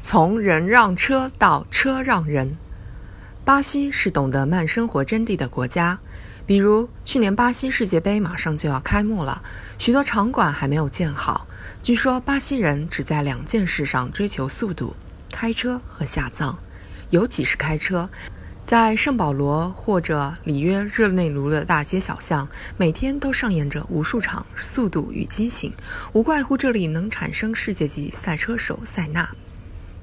从人让车到车让人。巴西是懂得慢生活真谛的国家。比如，去年巴西世界杯马上就要开幕了，许多场馆还没有建好。据说，巴西人只在两件事上追求速度：开车和下葬，尤其是开车。在圣保罗或者里约热内卢的大街小巷，每天都上演着无数场《速度与激情》，无怪乎这里能产生世界级赛车手塞纳。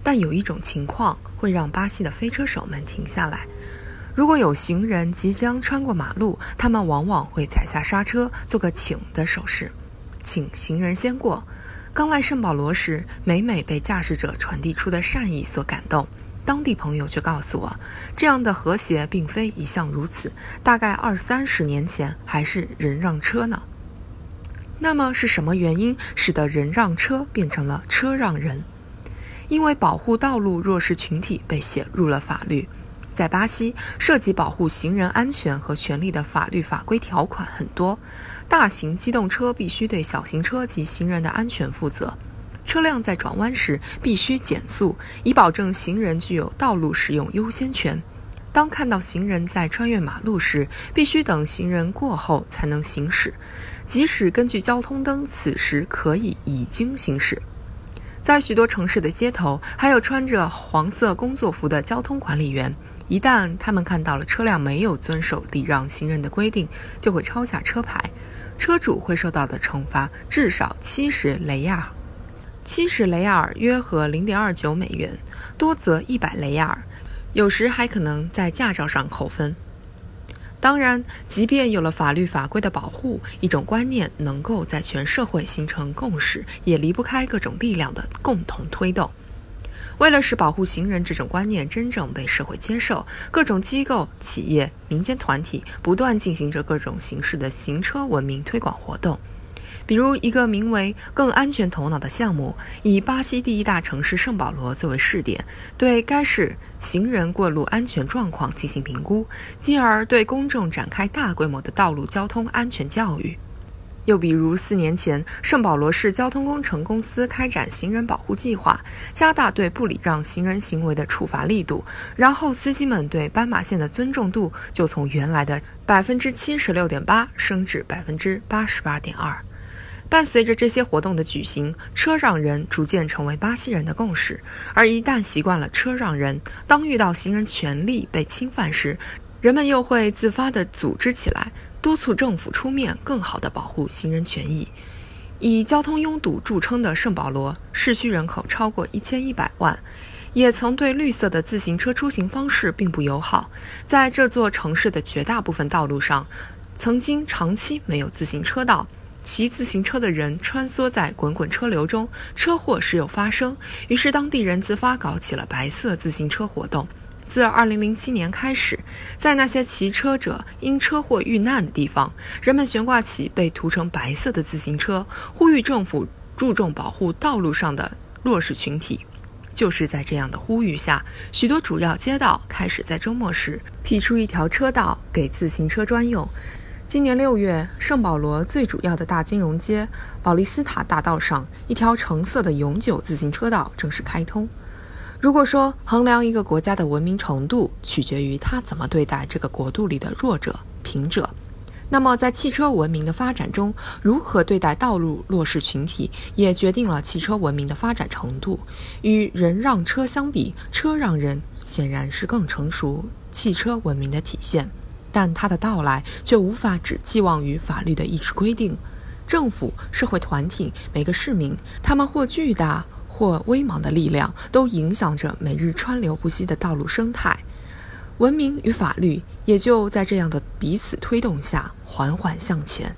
但有一种情况会让巴西的飞车手们停下来：如果有行人即将穿过马路，他们往往会踩下刹车，做个请的手势，请行人先过。刚来圣保罗时，每每被驾驶者传递出的善意所感动。当地朋友却告诉我，这样的和谐并非一向如此，大概二三十年前还是人让车呢。那么是什么原因使得人让车变成了车让人？因为保护道路弱势群体被写入了法律。在巴西，涉及保护行人安全和权利的法律法规条款很多，大型机动车必须对小型车及行人的安全负责。车辆在转弯时必须减速，以保证行人具有道路使用优先权。当看到行人在穿越马路时，必须等行人过后才能行驶，即使根据交通灯此时可以已经行驶。在许多城市的街头，还有穿着黄色工作服的交通管理员。一旦他们看到了车辆没有遵守礼让行人的规定，就会抄下车牌。车主会受到的惩罚至少七十雷亚尔。七十雷亚尔约合零点二九美元，多则一百雷亚尔，有时还可能在驾照上扣分。当然，即便有了法律法规的保护，一种观念能够在全社会形成共识，也离不开各种力量的共同推动。为了使保护行人这种观念真正被社会接受，各种机构、企业、民间团体不断进行着各种形式的行车文明推广活动。比如，一个名为“更安全头脑”的项目，以巴西第一大城市圣保罗作为试点，对该市行人过路安全状况进行评估，进而对公众展开大规模的道路交通安全教育。又比如，四年前，圣保罗市交通工程公司开展行人保护计划，加大对不礼让行人行为的处罚力度，然后司机们对斑马线的尊重度就从原来的百分之七十六点八升至百分之八十八点二。伴随着这些活动的举行，车让人逐渐成为巴西人的共识。而一旦习惯了车让人，当遇到行人权利被侵犯时，人们又会自发地组织起来，督促政府出面更好地保护行人权益。以交通拥堵著称的圣保罗，市区人口超过一千一百万，也曾对绿色的自行车出行方式并不友好。在这座城市的绝大部分道路上，曾经长期没有自行车道。骑自行车的人穿梭在滚滚车流中，车祸时有发生。于是当地人自发搞起了白色自行车活动。自2007年开始，在那些骑车者因车祸遇难的地方，人们悬挂起被涂成白色的自行车，呼吁政府注重保护道路上的弱势群体。就是在这样的呼吁下，许多主要街道开始在周末时辟出一条车道给自行车专用。今年六月，圣保罗最主要的大金融街保利斯塔大道上，一条橙色的永久自行车道正式开通。如果说衡量一个国家的文明程度取决于它怎么对待这个国度里的弱者、贫者，那么在汽车文明的发展中，如何对待道路弱势群体，也决定了汽车文明的发展程度。与人让车相比，车让人显然是更成熟汽车文明的体现。但它的到来却无法只寄望于法律的一纸规定，政府、社会团体、每个市民，他们或巨大或微茫的力量，都影响着每日川流不息的道路生态。文明与法律也就在这样的彼此推动下缓缓向前。